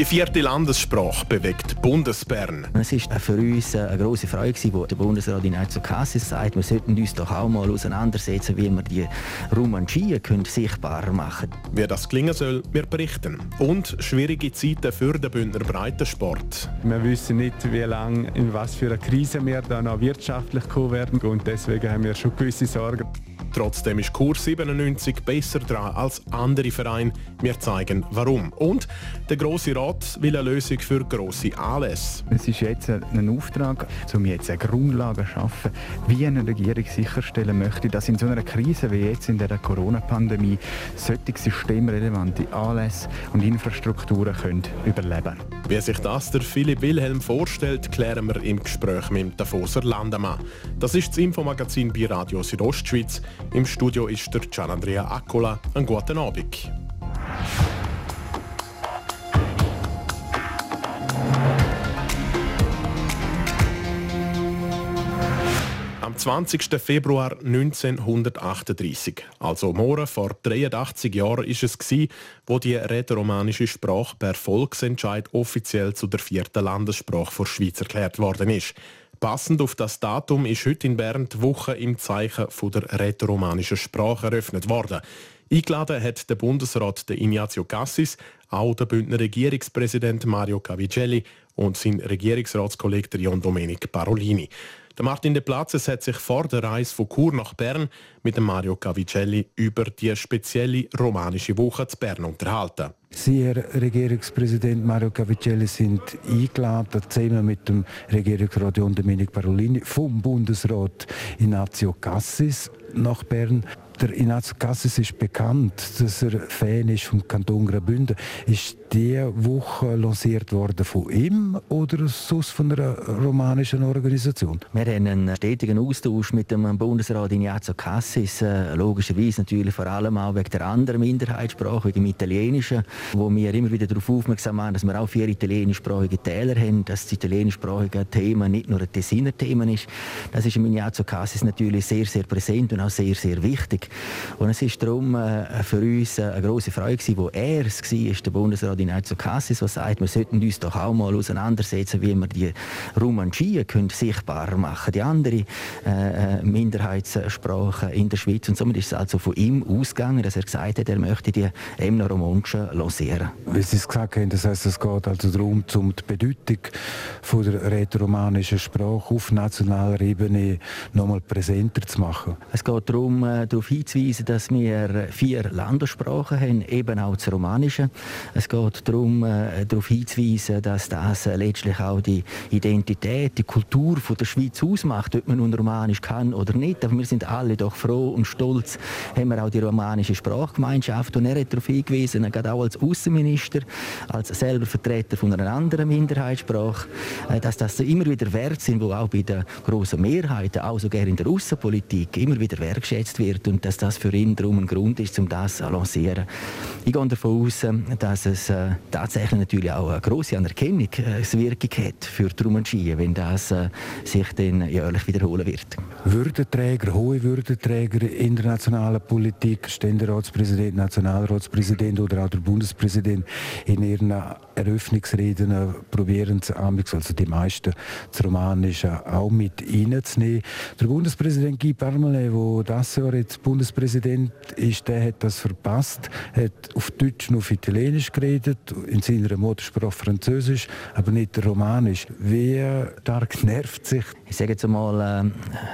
Die vierte Landessprache bewegt Bundesbern. Es war für uns eine grosse Freude, wo der Bundesrat in Cassis sagt, wir sollten uns doch auch mal auseinandersetzen, wie wir die Romanchien sichtbarer machen können. Wie das gelingen soll, wir berichten. Und schwierige Zeiten für den Bündner Breitensport. Wir wissen nicht, wie lange, in was für eine Krise wir da noch wirtschaftlich kommen werden. Und deswegen haben wir schon gewisse Sorgen. Trotzdem ist Kurs 97 besser dran als andere Vereine. Wir zeigen warum. Und der große Rat will eine Lösung für grosse Anlässe. Es ist jetzt ein Auftrag, um jetzt eine Grundlage zu schaffen, wie eine Regierung sicherstellen möchte, dass in so einer Krise wie jetzt in der Corona-Pandemie solche systemrelevante Anlässe und Infrastrukturen können überleben Wie sich das der Philipp Wilhelm vorstellt, klären wir im Gespräch mit dem Davoser Landemann. Das ist das Infomagazin bei Radio Südostschweiz. Im Studio ist der Gian Andrea Accola. Einen guten Abend. Am 20. Februar 1938, also morgen vor 83 Jahren, ist es wo die rätoromanische Sprache per Volksentscheid offiziell zu der vierten Landessprache der Schweiz erklärt worden ist. Passend auf das Datum ist heute in Bern die Woche im Zeichen der rätoromanischen Sprache eröffnet worden. Eingeladen hat der Bundesrat Ignazio Cassis, auch der Bündner Regierungspräsident Mario Cavicelli und sein Regierungsratskollege John Domenic Parolini. Der Martin de Platzes hat sich vor der Reise von Chur nach Bern mit dem Mario Cavicelli über die spezielle romanische Woche zu Bern unterhalten. Sie, Herr Regierungspräsident Mario Cavicelli, sind eingeladen, zusammen mit dem Regierungsrat John Domenic Parolini vom Bundesrat Ignazio Cassis nach Bern. Der Ignazio Cassis ist bekannt, dass er Fan ist vom Kanton Graubünden. Ist diese Woche lanciert worden von ihm oder sonst von einer romanischen Organisation? Wir haben einen stetigen Austausch mit dem Bundesrat Ignazio Cassis, äh, logischerweise natürlich vor allem auch wegen der anderen Minderheitssprache, wegen dem Italienischen, wo wir immer wieder darauf aufmerksam machen, dass wir auch vier italienischsprachige Täler haben, dass das italienischsprachige Thema nicht nur ein Tessiner Thema ist. Das ist im Ignazio Cassis natürlich sehr, sehr präsent und auch sehr, sehr wichtig. Und es ist darum äh, für uns äh, eine große Freude gewesen, wo er es war, der Bundesrat Ignazio Cassis, der sagt, wir sollten uns doch auch mal auseinandersetzen, wie wir die Romanchien sichtbarer machen die andere äh, äh Minderheitssprache in der Schweiz. Und somit ist es also von ihm ausgegangen, dass er gesagt hat, er möchte die Emno-Romanschen losieren. Wie Sie es gesagt haben, das heißt, es geht also darum, um die Bedeutung von der rätoromanischen Sprache auf nationaler Ebene noch mal präsenter zu machen. Es geht darum, darauf hinzuweisen, dass wir vier Landessprachen haben, eben auch das Romanische. Es geht darum, äh, darauf hinzuweisen, dass das letztlich auch die Identität, die Kultur von der Schweiz ausmacht, ob man nun Romanisch kann oder nicht. Aber wir sind alle doch froh und stolz, haben wir auch die romanische Sprachgemeinschaft. Und er hat darauf hingewiesen, gerade auch als Außenminister, als selber Vertreter von einer anderen Minderheitssprache, äh, dass das immer wieder Wert sind, wo auch bei der großen Mehrheit, auch sogar in der Außenpolitik, immer wieder wertschätzt wird und dass das für ihn darum ein Grund ist, um das zu lancieren. Ich gehe davon aus, dass es äh, tatsächlich natürlich auch eine große Anerkennung äh, hat für die Romanschie, wenn das äh, sich dann jährlich wiederholen wird. Würdenträger, hohe Würdenträger internationaler Politik, Ständeratspräsident, Nationalratspräsident oder auch der Bundespräsident in ihren Eröffnungsreden probieren sie also die meisten das Romanische auch mit reinzunehmen. Der Bundespräsident Guy Parmelin, der das Jahr jetzt Bundespräsident ist, der hat das verpasst, hat auf Deutsch und auf Italienisch geredet, in seiner Muttersprache Französisch, aber nicht Romanisch. Wie stark nervt sich? Ich sage jetzt einmal, äh,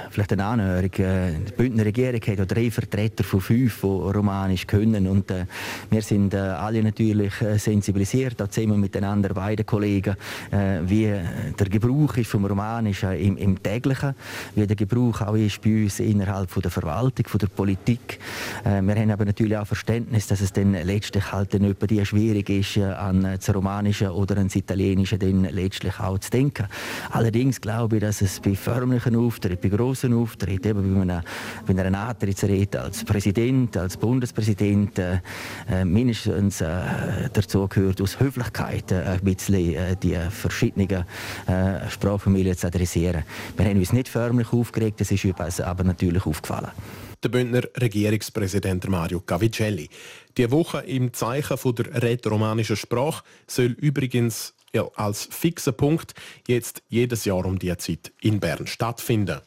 vielleicht eine Anhörung. Äh, die Bündner Regierung hat drei Vertreter von fünf, die Romanisch können. Und äh, wir sind äh, alle natürlich äh, sensibilisiert, auch zusammen mit den anderen beiden Kollegen, äh, wie der Gebrauch ist vom Romanischen im, im täglichen, wie der Gebrauch auch ist bei uns innerhalb von der Verwaltung, von der Politik. wir haben aber natürlich auch Verständnis, dass es dann letztlich halt dann die schwierig ist, Französische, an das Romanische oder an das Italienische dann letztlich auch zu denken. Allerdings glaube ich, dass es bei förmlichen Auftritten, bei grossen Auftritten, eben bei einer, bei einer Antrittsrede als Präsident, als Bundespräsident, äh, äh mindestens äh, dazu gehört, aus Höflichkeit äh, ein bisschen äh, die verschiedenen äh, Sprachfamilien zu adressieren. Wir haben uns nicht förmlich aufgeregt, das ist uns aber natürlich aufgefallen der Bündner Regierungspräsident Mario Cavicelli. Die Woche im Zeichen der rätoromanischen Sprache soll übrigens als fixer Punkt jetzt jedes Jahr um diese Zeit in Bern stattfinden.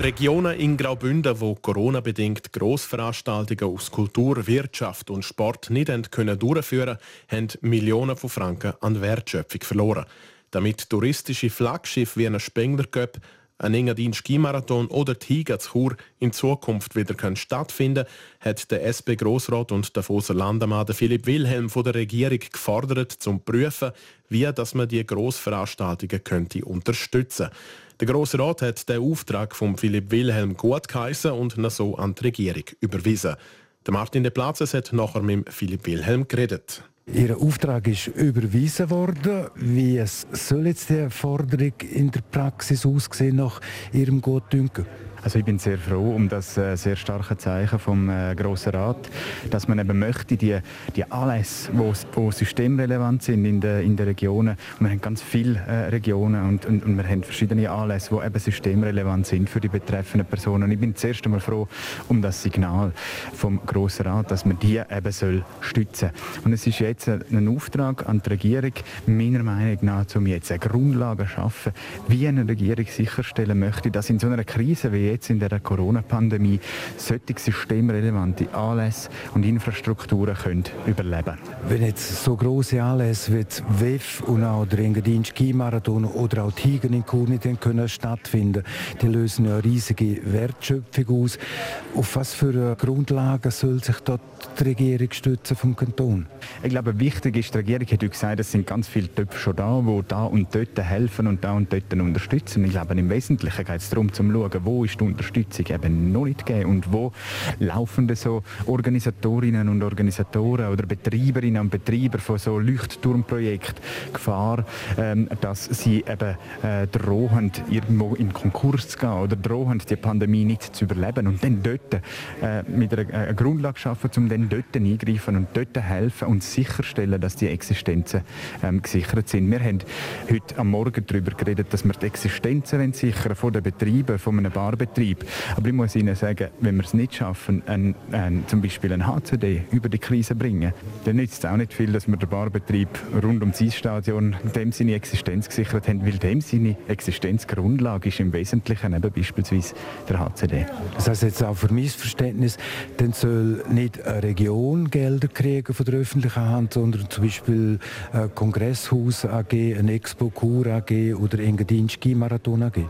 Regionen in Graubünden, wo Corona-bedingt Grossveranstaltungen aus Kultur, Wirtschaft und Sport nicht können durchführen haben Millionen von Franken an Wertschöpfung verloren. Damit touristische Flaggschiffe wie ein Spengler Cup, ein Engadin Skimarathon oder die Higa Chur in Zukunft wieder können stattfinden hat der SP Grossrat und der Foser Landemann Philipp Wilhelm von der Regierung gefordert, zum prüfen, wie dass man die Grossveranstaltungen könnte unterstützen. Der Grosse hat den Auftrag von Philipp Wilhelm gut geheißen und ihn so an die Regierung überwiesen. Der Martin de Platzes hat nachher mit Philipp Wilhelm geredet. Ihr Auftrag ist überwiesen worden. Wie soll jetzt die Forderung in der Praxis aussehen nach Ihrem Gutdünken? Also ich bin sehr froh um das äh, sehr starke Zeichen vom äh, Grossen Rat, dass man eben möchte, die, die Anlässe, die systemrelevant sind in den in der Regionen, und wir haben ganz viele äh, Regionen und, und, und, wir haben verschiedene Anlässe, die eben systemrelevant sind für die betreffenden Personen. Ich bin zuerst einmal froh um das Signal vom Grossen Rat, dass man die eben soll stützen Und es ist jetzt ein Auftrag an die Regierung, meiner Meinung nach, um jetzt eine Grundlage zu schaffen, wie eine Regierung sicherstellen möchte, dass in so einer Krise wie jetzt in der Corona-Pandemie solche systemrelevante Anlässe und Infrastrukturen können überleben Wenn jetzt so große Anlässe wie WEF und auch der Engadin Ski-Marathon oder auch Tigen in Chur können stattfinden, die lösen ja riesige Wertschöpfung aus. Auf was für Grundlagen soll sich dort die Regierung stützen vom Kanton? Ich glaube, wichtig ist, die Regierung hat gesagt, es sind ganz viele Töpfe schon da, die da und dort helfen und da und dort unterstützen. Ich glaube, im Wesentlichen geht es darum, zu schauen, wo ist die Unterstützung eben noch nicht gegeben und wo laufen so Organisatorinnen und Organisatoren oder Betreiberinnen und Betreiber von so Leuchtturmprojekten Gefahr, ähm, dass sie eben äh, drohen, irgendwo in Konkurs zu gehen oder drohen, die Pandemie nicht zu überleben und dann dort äh, mit einer, einer Grundlage schaffen, um dann dort eingreifen und dort helfen und sicherstellen, dass die Existenzen ähm, gesichert sind. Wir haben heute am Morgen darüber geredet, dass wir die Existenzen sichern von den Betrieben, von einem Barbetrieb. Aber ich muss Ihnen sagen, wenn wir es nicht schaffen, ein, ein, zum Beispiel ein HCD über die Krise bringen, dann nützt es auch nicht viel, dass wir den Barbetrieb rund um das Eisstadion dem seine Existenz gesichert haben, weil dem seine Existenzgrundlage ist im Wesentlichen eben beispielsweise der HCD. Das heißt jetzt auch für mein Verständnis, dann soll nicht eine Region Gelder kriegen von der öffentlichen Hand, sondern zum Beispiel ein Kongresshaus AG, ein Expo Kur AG oder Engadin Ski Marathon AG?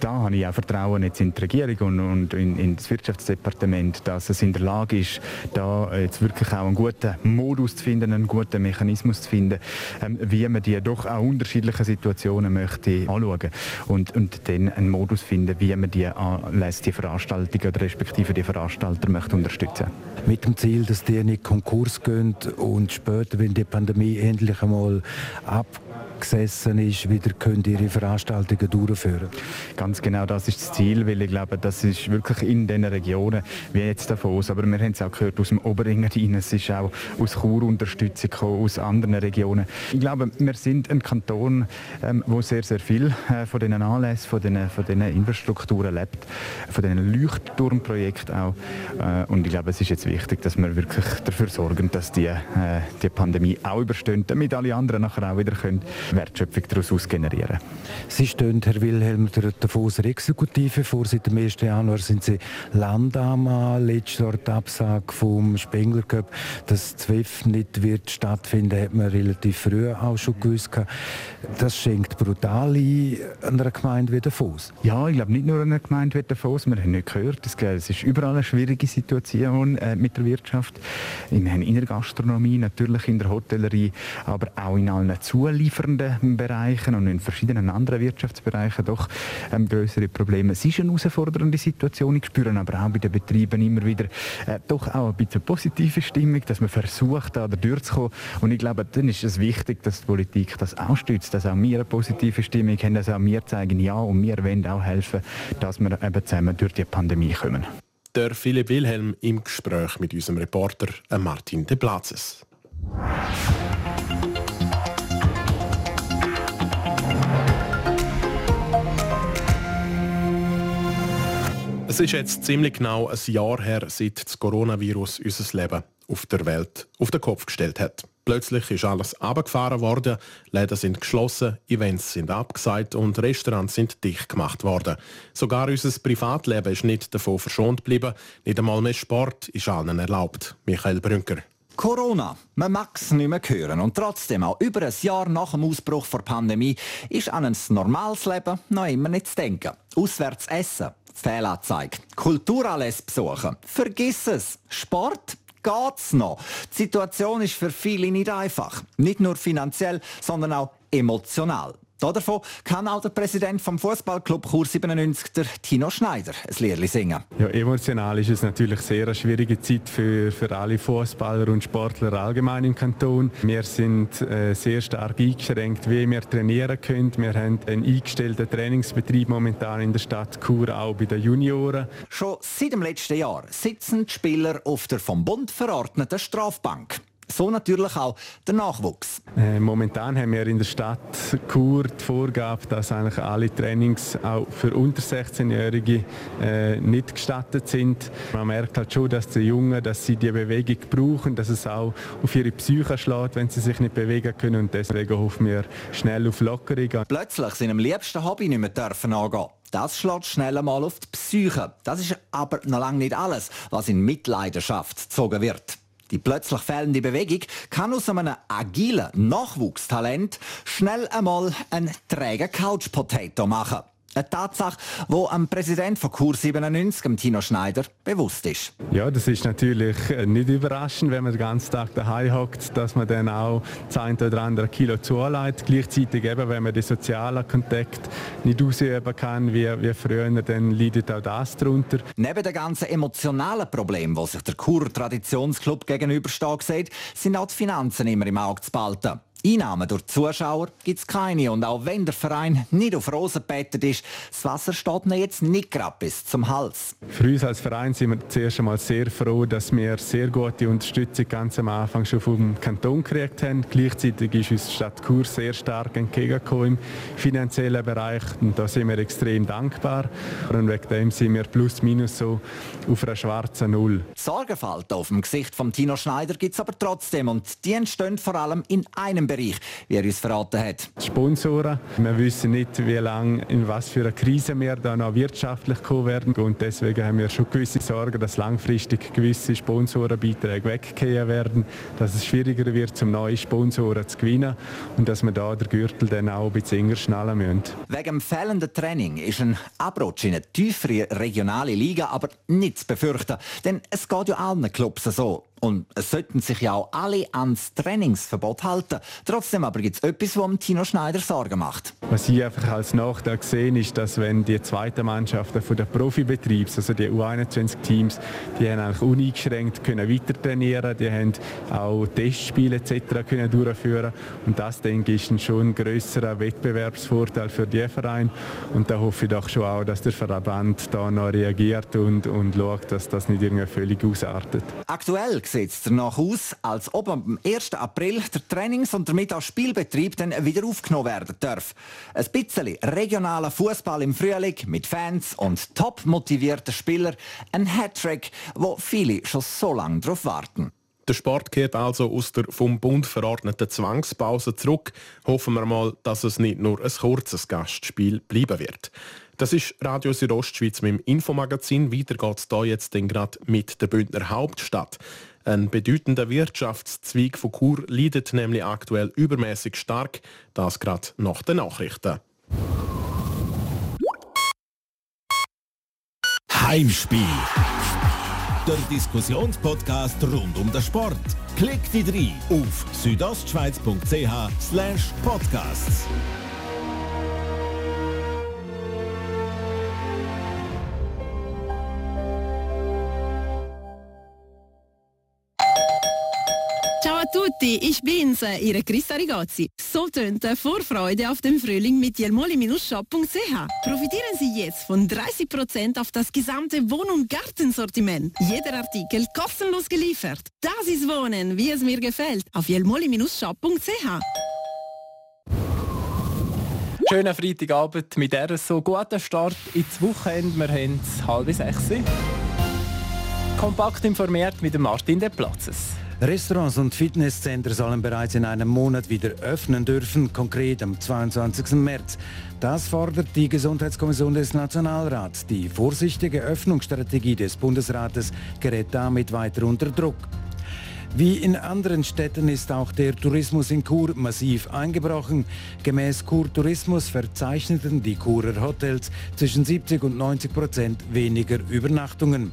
Da habe ich auch Vertrauen jetzt in die Regierung und, und in, in, das Wirtschaftsdepartement, dass es in der Lage ist, da jetzt wirklich auch einen guten Modus zu finden, einen guten Mechanismus zu finden, ähm, wie man die doch auch unterschiedlichen Situationen möchte anschauen und, und dann einen Modus finden, wie man die anlässt, die Veranstaltungen oder respektive die Veranstalter möchte unterstützen. Mit dem Ziel, dass die nicht Konkurs gehen und später, wenn die Pandemie endlich einmal ab gesessen ist, wieder können ihre Veranstaltungen durchführen. Ganz genau, das ist das Ziel, weil ich glaube, das ist wirklich in den Regionen, wie jetzt Davos, aber wir haben es auch gehört aus dem Oberengadin, es ist auch aus Chur Unterstützung gekommen, aus anderen Regionen. Ich glaube, wir sind ein Kanton, ähm, wo sehr, sehr viel äh, von diesen Anlässen, von diesen, von diesen Infrastrukturen lebt, von diesen Leuchtturmprojekten auch. Äh, und ich glaube, es ist jetzt wichtig, dass wir wirklich dafür sorgen, dass die, äh, die Pandemie auch überstehen, damit alle anderen nachher auch wieder können Wertschöpfung daraus generieren. Sie stehen, Herr Wilhelm, der Davoser Exekutive vor. Seit dem 1. Januar sind Sie Landammann. Letztes Jahr die Absage vom Spengler Cup, dass ZWEF nicht wird stattfinden, hat man relativ früh auch schon gewusst. Das schenkt brutal ein an einer Gemeinde wie Davos. Ja, ich glaube nicht nur an einer Gemeinde wie Davos. Wir haben nicht gehört, es ist überall eine schwierige Situation äh, mit der Wirtschaft. Wir haben in der Gastronomie, natürlich in der Hotellerie, aber auch in allen zuliefernden verschiedenen Bereichen und in verschiedenen anderen Wirtschaftsbereichen doch ähm, größere Probleme. Es ist eine herausfordernde Situation. Ich spüre aber auch bei den Betrieben immer wieder äh, doch auch ein bisschen positive Stimmung, dass man versucht, da durchzukommen. Und ich glaube, dann ist es wichtig, dass die Politik das auch stützt, dass auch wir eine positive Stimmung haben, dass auch wir zeigen, ja, und wir wollen auch helfen, dass wir eben zusammen durch die Pandemie kommen. Der Philipp Wilhelm im Gespräch mit unserem Reporter äh, Martin de Platzes. Es ist jetzt ziemlich genau ein Jahr her, seit das Coronavirus unser Leben auf der Welt auf den Kopf gestellt hat. Plötzlich ist alles abgefahren worden, Läden sind geschlossen, Events sind abgesagt und Restaurants sind dicht gemacht worden. Sogar unser Privatleben ist nicht davon verschont geblieben. Nicht einmal mehr Sport ist allen erlaubt. Michael Brünker. Corona, man mag es nicht mehr hören und trotzdem, auch über ein Jahr nach dem Ausbruch der Pandemie, ist an ein normales Leben noch immer nicht zu denken. Auswärts essen, Fehlanzeige, Kulturanlässe besuchen, vergiss es, Sport, geht's noch. Die Situation ist für viele nicht einfach. Nicht nur finanziell, sondern auch emotional. Davon kann auch der Präsident vom Fußballclub Chur 97, der Tino Schneider, ein Lied singen. Ja, emotional ist es natürlich sehr eine schwierige Zeit für, für alle Fußballer und Sportler allgemein im Kanton. Wir sind äh, sehr stark eingeschränkt, wie wir trainieren können. Wir haben einen eingestellten Trainingsbetrieb momentan in der Stadt Chur, auch bei den Junioren. Schon seit dem letzten Jahr sitzen die Spieler auf der vom Bund verordneten Strafbank. So natürlich auch der Nachwuchs. Äh, momentan haben wir in der Stadt Chur die Vorgabe, dass eigentlich alle Trainings auch für unter 16-Jährige äh, nicht gestattet sind. Man merkt halt schon, dass die Jungen, dass sie die Bewegung brauchen, dass es auch auf ihre Psyche schlägt, wenn sie sich nicht bewegen können und deswegen hoffen wir schnell auf Lockerung. Plötzlich sind am liebsten Hobby nicht mehr dürfen angehen. Das schlägt schnell einmal auf die Psyche. Das ist aber noch lange nicht alles, was in Mitleidenschaft gezogen wird. Die plötzlich fehlende Bewegung kann aus einem agilen Nachwuchstalent schnell einmal einen trägen Couch Potato machen. Eine Tatsache, die am Präsident von Kur 97, Tino Schneider, bewusst ist. Ja, das ist natürlich äh, nicht überraschend, wenn man den ganzen Tag daheim hockt, dass man dann auch das eine oder andere Kilo zuleitet. Gleichzeitig eben, wenn man den sozialen Kontakt nicht ausüben kann, wie, wie früher, dann leidet auch das darunter. Neben den ganzen emotionalen Problemen, die sich der Kur Traditionsclub gegenübersteht, sieht, sind auch die Finanzen immer im Auge zu behalten. Einnahmen durch die Zuschauer gibt es keine. Und auch wenn der Verein nicht auf Rosen bettet ist, das Wasser steht ihnen jetzt nicht gerade bis zum Hals. Für uns als Verein sind wir zuerst einmal sehr froh, dass wir sehr gute Unterstützung ganz am Anfang schon vom Kanton gekriegt haben. Gleichzeitig ist uns die Stadt Chur sehr stark entgegengekommen im finanziellen Bereich. Und da sind wir extrem dankbar. Und wegen dem sind wir plus minus so auf einer schwarzen Null. Sorgenfalt auf dem Gesicht von Tino Schneider gibt es aber trotzdem. Und die entstehen vor allem in einem Bereich, wie er uns verraten hat. Sponsoren. Wir wissen nicht, wie lange, in was für eine Krise wir da noch wirtschaftlich kommen werden. Und deswegen haben wir schon gewisse Sorgen, dass langfristig gewisse Sponsorenbeiträge weggehen werden, dass es schwieriger wird, zum neue Sponsoren zu gewinnen und dass wir da den Gürtel dann auch ein bisschen enger schnallen müssen. Wegen dem fehlenden Training ist ein Abrutsch in eine tiefere regionale Liga aber nicht zu befürchten. Denn es geht ja allen Clubs so. Und es sollten sich ja auch alle ans Trainingsverbot halten. Trotzdem aber gibt es etwas, was Tino Schneider Sorgen macht. Was ich einfach als Nachteil sehe, ist, dass wenn die zweiten Mannschaften von der Profibetriebs, also die U21-Teams, die haben eigentlich uneingeschränkt können weiter trainieren, die haben auch Testspiele etc. können durchführen und das denke ich ist schon ein größerer Wettbewerbsvorteil für die Vereine und da hoffe ich doch schon auch, dass der Verband da noch reagiert und, und schaut, dass das nicht irgendwie völlig ausartet. Aktuell sieht es danach aus, als ob am 1. April der Trainings- und damit auch Spielbetrieb dann wieder aufgenommen werden darf. Ein bisschen regionaler Fußball im Frühling mit Fans und top motivierten Spielern. Ein Hattrick, wo viele schon so lange darauf warten. Der Sport kehrt also aus der vom Bund verordneten Zwangspause zurück. Hoffen wir mal, dass es nicht nur ein kurzes Gastspiel bleiben wird. Das ist Radio Südostschweiz mit dem Infomagazin. Weiter geht es hier jetzt gerade mit der Bündner Hauptstadt. Ein bedeutender Wirtschaftszweig von Chur leidet nämlich aktuell übermäßig stark. Das gerade nach den Nachrichten. Heimspiel. der Diskussionspodcast rund um den Sport. Klick dich rein auf südostschweiz.ch/podcasts. Ciao a tutti, ich bin's, Ihre Christa Rigozzi. So tönt Vorfreude auf den Frühling mit jelmoli-shop.ch. Profitieren Sie jetzt von 30% auf das gesamte Wohn- und Gartensortiment. Jeder Artikel kostenlos geliefert. Das ist Wohnen, wie es mir gefällt, auf jelmoli-shop.ch. Schönen Freitagabend mit dieser so guten Start ins Wochenende. Wir haben es halb sechs. Kompakt informiert mit Martin De Platzes. Restaurants und Fitnesscenter sollen bereits in einem Monat wieder öffnen dürfen, konkret am 22. März. Das fordert die Gesundheitskommission des Nationalrats. Die vorsichtige Öffnungsstrategie des Bundesrates gerät damit weiter unter Druck. Wie in anderen Städten ist auch der Tourismus in Chur massiv eingebrochen. Gemäß Chur Tourismus verzeichneten die Churer Hotels zwischen 70 und 90 Prozent weniger Übernachtungen.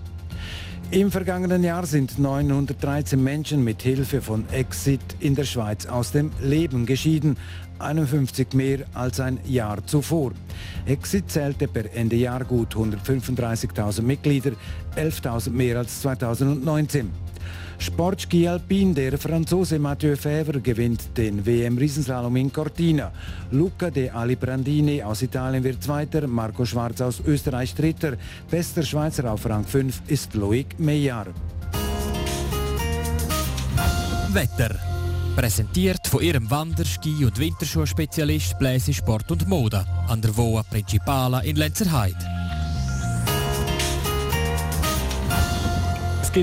Im vergangenen Jahr sind 913 Menschen mit Hilfe von Exit in der Schweiz aus dem Leben geschieden, 51 mehr als ein Jahr zuvor. Exit zählte per Ende Jahr gut 135.000 Mitglieder, 11.000 mehr als 2019. Sportski Alpin, der Franzose Mathieu Fevre gewinnt den WM-Riesenslalom in Cortina. Luca de Alibrandini aus Italien wird Zweiter, Marco Schwarz aus Österreich Dritter. Bester Schweizer auf Rang 5 ist Loic Meillard. Wetter. Präsentiert von ihrem Wander-, Ski- und Winterschuhspezialist Bläse Sport und Mode an der Voa Principala in Lenzerheide.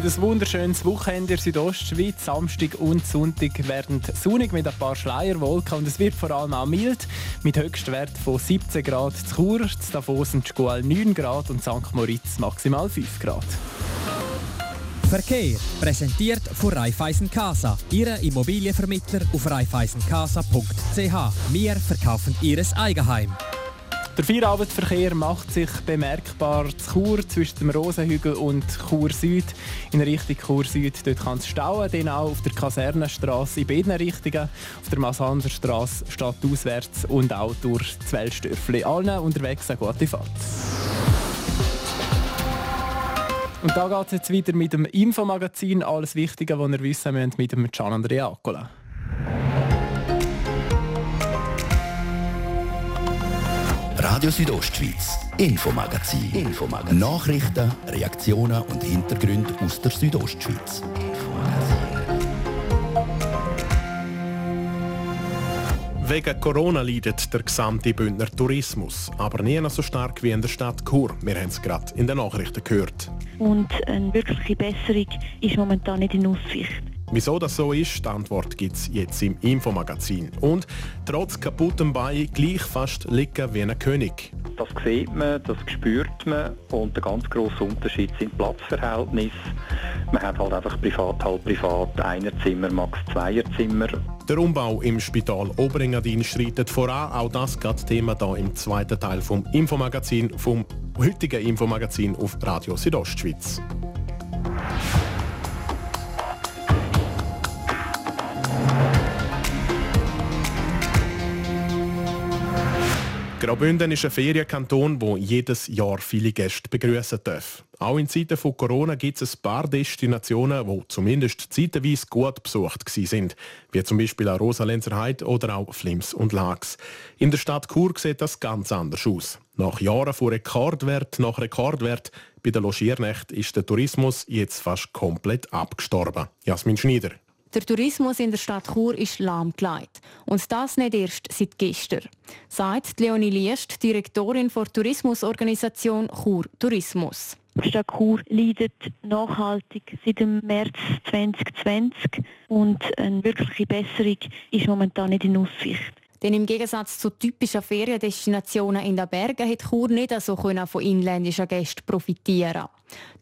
Gibt ein wunderschönes Wochenende in Südostschweiz. Samstag und Sonntag werden sonnig mit ein paar Schleierwolken und es wird vor allem auch mild mit Höchstwert von 17 Grad zu Chur, zu Davos und Schkual 9 Grad und St. Moritz maximal 5 Grad. Verkehr präsentiert von Raiffeisen Casa, Ihre Immobilienvermittler auf raiffeisencasa.ch. Wir verkaufen Ihres Eigenheim. Der Feierabendverkehr macht sich bemerkbar zu Chur zwischen dem Rosenhügel und Chur Süd in Richtung Chur Süd. Dort kann es stauen, dann auch auf der Kasernenstraße in beiden Richtungen, auf der Massanderstraße stadtauswärts und auch durch das Weltstörfli. Allen unterwegs eine gute Fahrt. Und da geht es jetzt wieder mit dem Infomagazin. Alles Wichtige, was ihr wissen müsst, mit dem Gian Andrea Accola. Radio Südostschweiz, Infomagazin. Infomagazin. Nachrichten, Reaktionen und Hintergründe aus der Südostschweiz. Wegen Corona leidet der gesamte Bündner Tourismus, aber nie so stark wie in der Stadt Chur. Wir haben es gerade in den Nachrichten gehört. Und eine wirkliche Besserung ist momentan nicht in Aussicht. Wieso das so ist, die Antwort gibt es jetzt im Infomagazin. Und trotz kaputtem Bein gleich fast liegen wie ein König. Das sieht man, das spürt man und der ganz grosse Unterschied sind Platzverhältnisse. Man hat halt einfach privat, halt privat, Einerzimmer, max Zweierzimmer. Der Umbau im Spital Oberengadin schreitet voran. Auch das geht Thema da im zweiten Teil vom Infomagazin, vom heutigen Infomagazin auf Radio Südostschweiz. Graubünden ist ein Ferienkanton, wo jedes Jahr viele Gäste begrüßen darf. Auch in Zeiten von Corona gibt es ein paar Destinationen, die zumindest zeitweise gut besucht sind, wie zum Beispiel auch Rosalenzer Heide oder auch Flims und Lags. In der Stadt Chur sieht das ganz anders aus. Nach Jahren von Rekordwert nach Rekordwert bei der Logiernächte ist der Tourismus jetzt fast komplett abgestorben. Jasmin Schneider. Der Tourismus in der Stadt Chur ist lahmgelegt. Und das nicht erst seit gestern. Sagt Leonie Liest, Direktorin der Tourismusorganisation Chur Tourismus. Die Stadt Chur leidet nachhaltig seit dem März 2020 und eine wirkliche Besserung ist momentan nicht in Aussicht. Denn im Gegensatz zu typischen Feriendestinationen in den Bergen hat Chur nicht so von inländischen Gästen profitieren.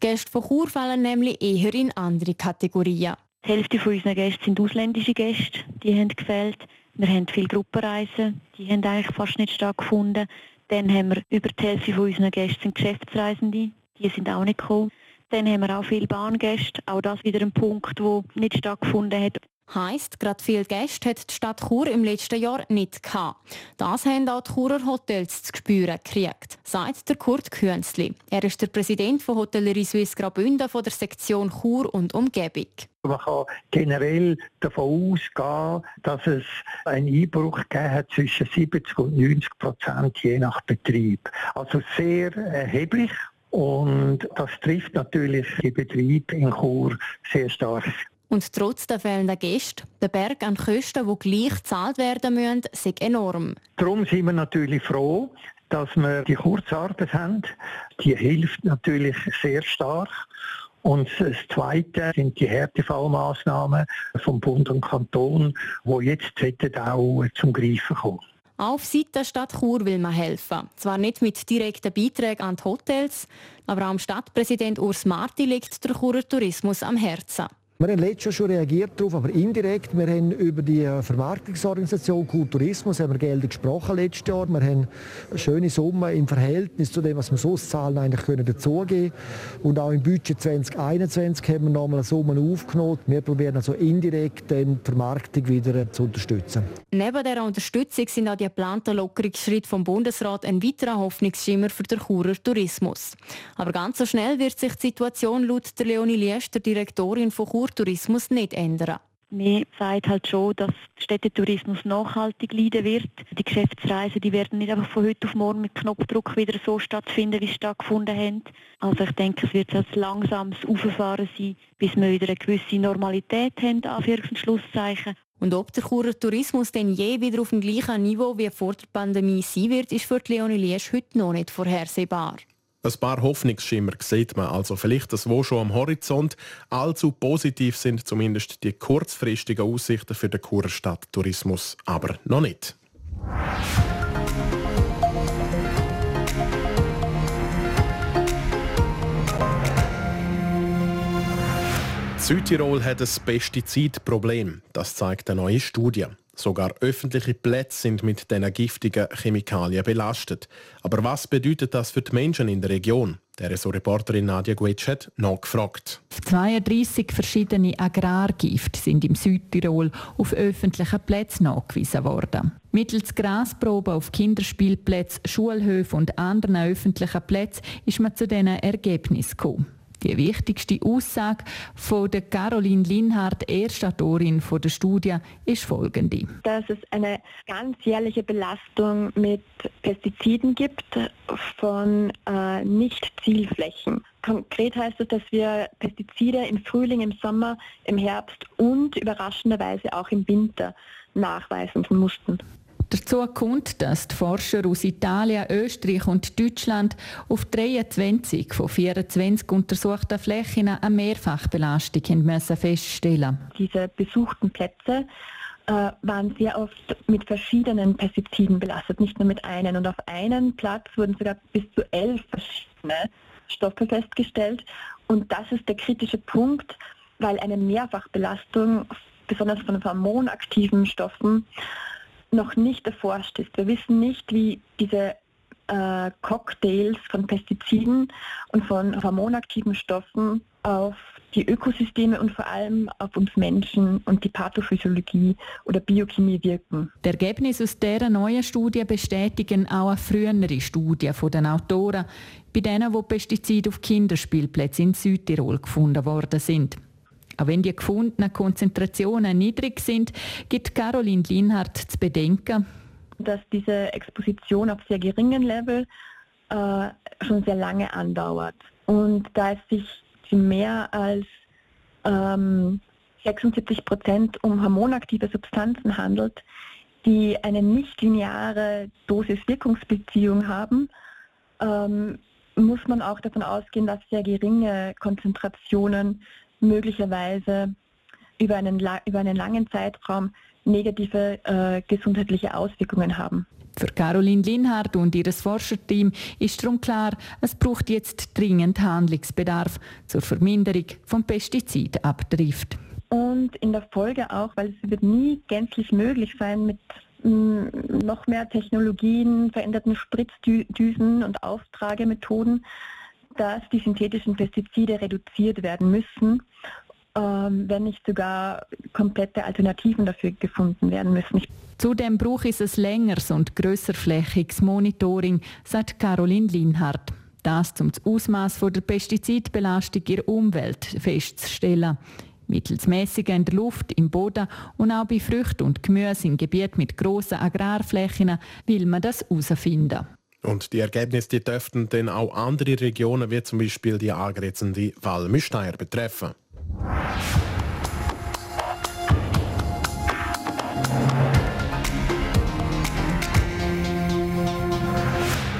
Gäste von Chur fallen nämlich eher in andere Kategorien. Die Hälfte von unseren Gästen sind ausländische Gäste, die haben gefehlt. Wir haben viele Gruppenreisen, die haben eigentlich fast nicht stattgefunden. Dann haben wir über die Hälfte von unseren Gästen sind Geschäftsreisende, die sind auch nicht gekommen. Dann haben wir auch viele Bahngäste. Auch das wieder ein Punkt, der nicht stattgefunden hat. Heisst, gerade viele Gäste hat die Stadt Chur im letzten Jahr nicht gehabt. Das haben auch die Churer Hotels zu spüren gekriegt, sagt der Kurt Künzli. Er ist der Präsident von Hotellerie Suisse Graubünden von der Sektion Chur und Umgebung. Man kann generell davon ausgehen, dass es einen Einbruch gegeben hat zwischen 70 und 90 Prozent je nach Betrieb. Also sehr erheblich. Und das trifft natürlich die Betriebe in Chur sehr stark. Und trotz der fehlenden Gäste, der Berg an Kosten, die gleich gezahlt werden müssen, ist enorm. Darum sind wir natürlich froh, dass wir die Kurzarbeit haben. Die hilft natürlich sehr stark. Und das Zweite sind die Härtefallmaßnahmen vom Bund und Kanton, die jetzt auch zum Greifen kommen. Auf Seite der Stadt Chur will man helfen. Zwar nicht mit direkten Beiträgen an die Hotels, aber am Stadtpräsident Urs Marti liegt der Churer Tourismus am Herzen. Wir haben letztes Jahr schon reagiert darauf, aber indirekt. Wir haben über die äh, Vermarktungsorganisation Kulturismus haben wir Gelder gesprochen letztes Jahr. Wir haben schöne Summe im Verhältnis zu dem, was wir sonst zahlen, eigentlich können dazugeben. Und auch im Budget 2021 haben wir nochmal eine Summe aufgenommen. Wir probieren also indirekt die Vermarktung wieder äh, zu unterstützen. Neben dieser Unterstützung sind auch die geplanten Lockerungsschritte vom Bundesrat ein weiterer Hoffnungsschimmer für den Churer Tourismus. Aber ganz so schnell wird sich die Situation laut der Leonie Liesch, der Direktorin von Chur Kulturtourismus nicht ändern. Mir sagt halt schon, dass Städtetourismus nachhaltig leiden wird. Die Geschäftsreisen die werden nicht einfach von heute auf morgen mit Knopfdruck wieder so stattfinden, wie sie stattgefunden haben. Also ich denke, es wird ein langsames Auffahren sein, bis wir wieder eine gewisse Normalität haben, Anführungs- und Schlusszeichen. Und ob der Churer Tourismus denn je wieder auf dem gleichen Niveau wie vor der Pandemie sein wird, ist für Leonie Liesch heute noch nicht vorhersehbar. Ein paar Hoffnungsschimmer sieht man also vielleicht, das wo schon am Horizont. Allzu positiv sind zumindest die kurzfristigen Aussichten für den Kurstadttourismus, aber noch nicht. Südtirol hat ein Pestizidproblem. Das zeigt eine neue Studie. Sogar öffentliche Plätze sind mit diesen giftigen Chemikalien belastet. Aber was bedeutet das für die Menschen in der Region? Der Reporterin Nadia Guetsch hat nachgefragt. 32 verschiedene Agrargifte sind im Südtirol auf öffentlichen Plätzen nachgewiesen worden. Mittels Grasproben auf Kinderspielplätzen, Schulhöfen und anderen öffentlichen Plätzen ist man zu diesen Ergebnissen gekommen. Die wichtigste Aussage von der Caroline Linhardt, Erstautorin der Studie, ist folgende. Dass es eine ganz jährliche Belastung mit Pestiziden gibt von äh, Nicht-Zielflächen. Konkret heißt das, dass wir Pestizide im Frühling, im Sommer, im Herbst und überraschenderweise auch im Winter nachweisen mussten. Dazu kommt, dass die Forscher aus Italien, Österreich und Deutschland auf 23 von 24 untersuchten Flächen eine Mehrfachbelastung müssen feststellen Diese besuchten Plätze äh, waren sehr oft mit verschiedenen Pestiziden belastet, nicht nur mit einem. Und auf einem Platz wurden sogar bis zu elf verschiedene Stoffe festgestellt. Und das ist der kritische Punkt, weil eine Mehrfachbelastung, besonders von hormonaktiven Stoffen, noch nicht erforscht ist. Wir wissen nicht, wie diese äh, Cocktails von Pestiziden und von hormonaktiven Stoffen auf die Ökosysteme und vor allem auf uns Menschen und die Pathophysiologie oder Biochemie wirken. Die Ergebnisse aus dieser neuen Studie bestätigen auch eine frühere Studie von den Autoren, bei denen, wo Pestizide auf Kinderspielplätzen in Südtirol gefunden worden sind. Auch wenn die gefundenen Konzentrationen niedrig sind, gibt Caroline Linhardt zu bedenken, dass diese Exposition auf sehr geringen Level äh, schon sehr lange andauert. Und da es sich mehr als ähm, 76 Prozent um hormonaktive Substanzen handelt, die eine nicht lineare Dosis-Wirkungsbeziehung haben, ähm, muss man auch davon ausgehen, dass sehr geringe Konzentrationen möglicherweise über einen, über einen langen Zeitraum negative äh, gesundheitliche Auswirkungen haben. Für Caroline Linhardt und ihr Forscherteam ist darum klar, es braucht jetzt dringend Handlungsbedarf zur Verminderung von Pestizidabdrift. Und in der Folge auch, weil es wird nie gänzlich möglich sein, mit mm, noch mehr Technologien, veränderten Spritzdüsen und Auftragemethoden dass die synthetischen Pestizide reduziert werden müssen, ähm, wenn nicht sogar komplette Alternativen dafür gefunden werden müssen. Zudem braucht es ein längeres und grösserflächiges Monitoring, sagt Caroline Linhardt. Das, um das Ausmaß der Pestizidbelastung in der Umwelt festzustellen. Mittels Messungen in der Luft, im Boden und auch bei Früchten und Gemüse in Gebieten mit grossen Agrarflächen will man das herausfinden. Und die Ergebnisse die dürften dann auch andere Regionen wie zum Beispiel die angrenzende Val Müsteier betreffen.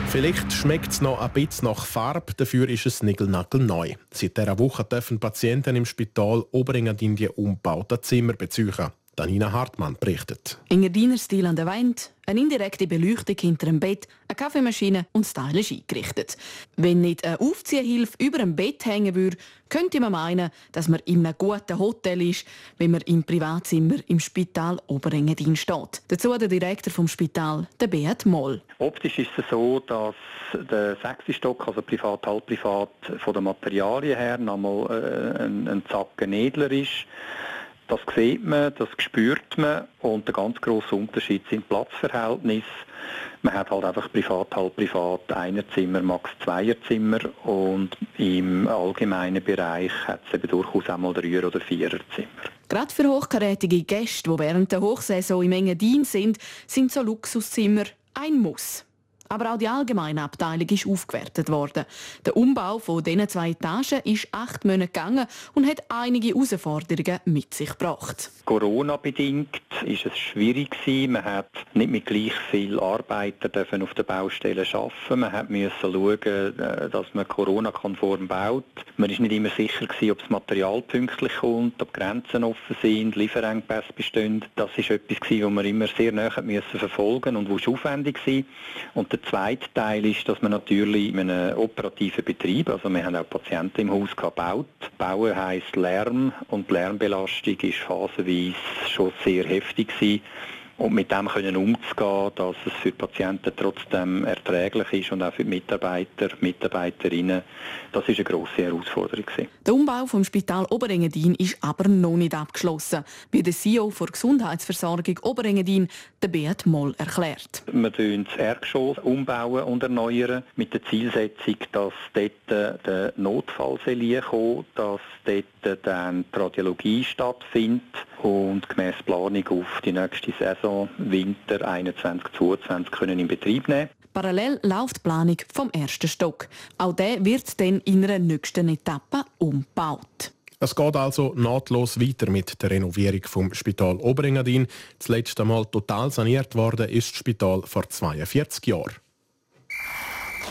Vielleicht schmeckt es noch ein bisschen nach Farbe, dafür ist es nigelnagel neu. Seit dieser Woche dürfen Patienten im Spital Oberengadin die umbauten Zimmer besuchen. Danina Hartmann berichtet. Engadiner Stil an der Wand, eine indirekte Beleuchtung hinter dem Bett, eine Kaffeemaschine und stylisch eingerichtet. Wenn nicht eine Aufziehhilfe über dem Bett hängen würde, könnte man meinen, dass man in einem guten Hotel ist, wenn man im Privatzimmer im Spital Oberengadin steht. Dazu der Direktor vom Spital, der Beat Moll. Optisch ist es so, dass der sechste Stock, also privat, halbprivat, von den Materialien her nochmal äh, ein, ein Zacken edler ist. Das sieht man, das spürt man und der ganz grosse Unterschied sind Platzverhältnisse. Man hat halt einfach privat, halb privat, Einerzimmer, max Zweierzimmer und im allgemeinen Bereich hat es eben durchaus auch mal Dreier- oder Viererzimmer. Gerade für hochkarätige Gäste, die während der Hochsaison im engen Dienst sind, sind so Luxuszimmer ein Muss. Aber auch die allgemeine Abteilung ist aufgewertet worden. Der Umbau von diesen zwei Etagen ist acht Monate gegangen und hat einige Herausforderungen mit sich gebracht. Corona-bedingt ist es schwierig. Man hat nicht mit gleich viel Arbeiter auf der Baustelle arbeiten. Man hat müssen schauen, äh, dass man Corona-konform baut. Man ist nicht immer sicher ob das Material pünktlich kommt, ob Grenzen offen sind, Lieferengpässe bestehen. Das ist etwas gewesen, was man immer sehr näher müssen verfolgen und wo aufwendig war. Und der zweite Teil ist, dass man natürlich in einem operativen Betrieb, also wir haben auch Patienten im Haus gebaut. Bauen heisst Lärm und Lärmbelastung ist phasenweise schon sehr heftig gewesen und mit dem können umzugehen, dass es für die Patienten trotzdem erträglich ist und auch für die Mitarbeiter, Mitarbeiterinnen, das ist eine grosse Herausforderung. Der Umbau vom Spital Oberengadin ist aber noch nicht abgeschlossen, wie der CEO der Gesundheitsversorgung Oberengadin, der Beat Moll, erklärt. Wir bauen das Erdgeschoss umbauen und erneuern mit der Zielsetzung, dass dort der Notfall kommt, dass dort dann die Radiologie stattfindet und gemäß Planung auf die nächste Saison Winter 21/22 können in Betrieb nehmen. Parallel läuft die Planung vom ersten Stock. Auch der wird dann in einer nächsten Etappe umgebaut. Es geht also nahtlos weiter mit der Renovierung vom Spital Oberengadin. Das letzte Mal total saniert worden ist das Spital vor 42 Jahren.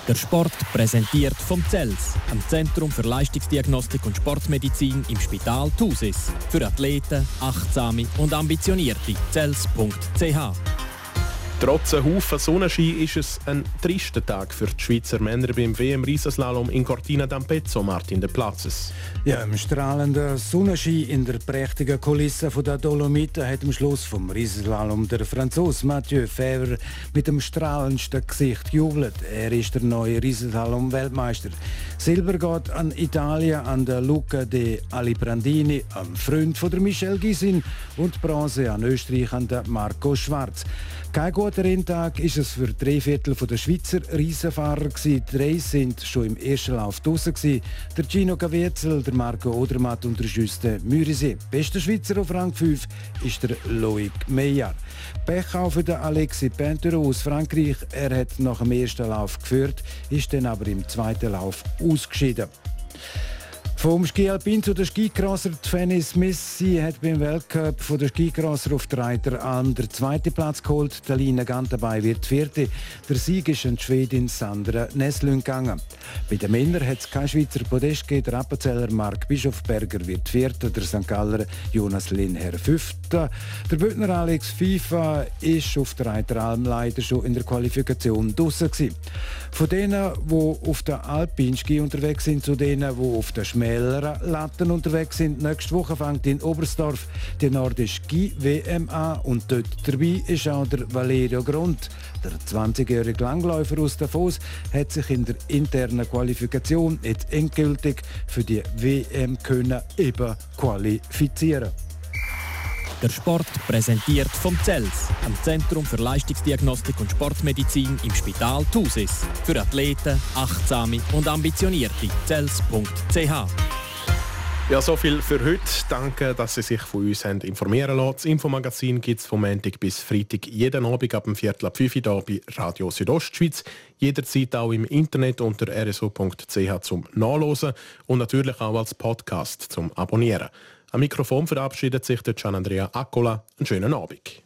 Der Sport präsentiert vom CELS, am Zentrum für Leistungsdiagnostik und Sportmedizin im Spital Thusis. Für Athleten, Achtsame und Ambitionierte. CELS.ch Trotz einem Haufen Sonnenschein ist es ein trister Tag für die Schweizer Männer beim WM-Riesenslalom in Cortina d'Ampezzo, Martin de Platzes. Ja, im strahlenden Sonnenschein in der prächtigen Kulisse der Dolomiten hat am Schluss vom Riesenslalom der Franzose Mathieu Fevre mit dem strahlendsten Gesicht gejubelt. Er ist der neue Riesenslalom-Weltmeister. Silber geht an Italien, an der Luca de Alibrandini, am Freund von der Michelle Gisin und Bronze an Österreich an der Marco Schwarz. Kein guter Renntag ist es für drei Viertel der Schweizer Riesenfahrer. Die drei sind schon im ersten Lauf draußen. Der Gino Caviezel, der Marco Odermatt und der Juste Mürisee. Bester Schweizer auf Rang 5 ist der Loic Meyer. Pech auch für den Alexis Pentero aus Frankreich. Er hat nach dem ersten Lauf geführt, ist dann aber im zweiten Lauf ausgeschieden. Vom Ski Alpin zu der Skicrosser Fanny Smith. Sie hat beim Weltcup von der Skicrosser auf der Reiter an den zweiten Platz geholt. Der Lina dabei wird vierte. Der Sieg ist an die Schwedin Sandra Neslün gegangen. Bei den Männern hat es kein Schweizer Podest gegeben. Der Appenzeller Mark Bischofberger wird vierter. Der St. Galler Jonas Linher fünfter. Der Bündner Alex FIFA ist auf der Reiter Alm leider schon in der Qualifikation draussen Von denen, die auf der Alpinski unterwegs sind, zu denen, die auf der Schmäh schnelleren Latten unterwegs sind. Nächste Woche fängt in Oberstdorf die Nordische Ski WM an und dort dabei ist auch der Valerio Grund. Der 20-jährige Langläufer aus Davos hat sich in der internen Qualifikation jetzt endgültig für die WM können eben qualifizieren. Der Sport präsentiert vom CELS, am Zentrum für Leistungsdiagnostik und Sportmedizin im Spital Thusis. Für Athleten, Achtsame und Ambitionierte. CELS.ch ja, so viel für heute. Danke, dass Sie sich von uns haben informieren lassen. Das Infomagazin gibt es vom Montag bis Freitag jeden Abend ab dem Viertel ab 5 Uhr bei Radio Südostschweiz. Jederzeit auch im Internet unter rso.ch zum Nachlesen und natürlich auch als Podcast zum Abonnieren. Am Mikrofon verabschiedet sich der Gian Andrea Accola. Einen schönen Abend.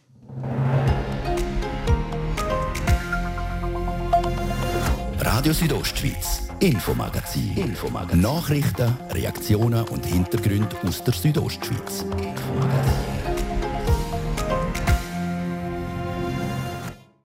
Radio Südostschweiz, Infomagazin. Infomagazin. Nachrichten, Reaktionen und Hintergründe aus der Südostschweiz. Infomagazin.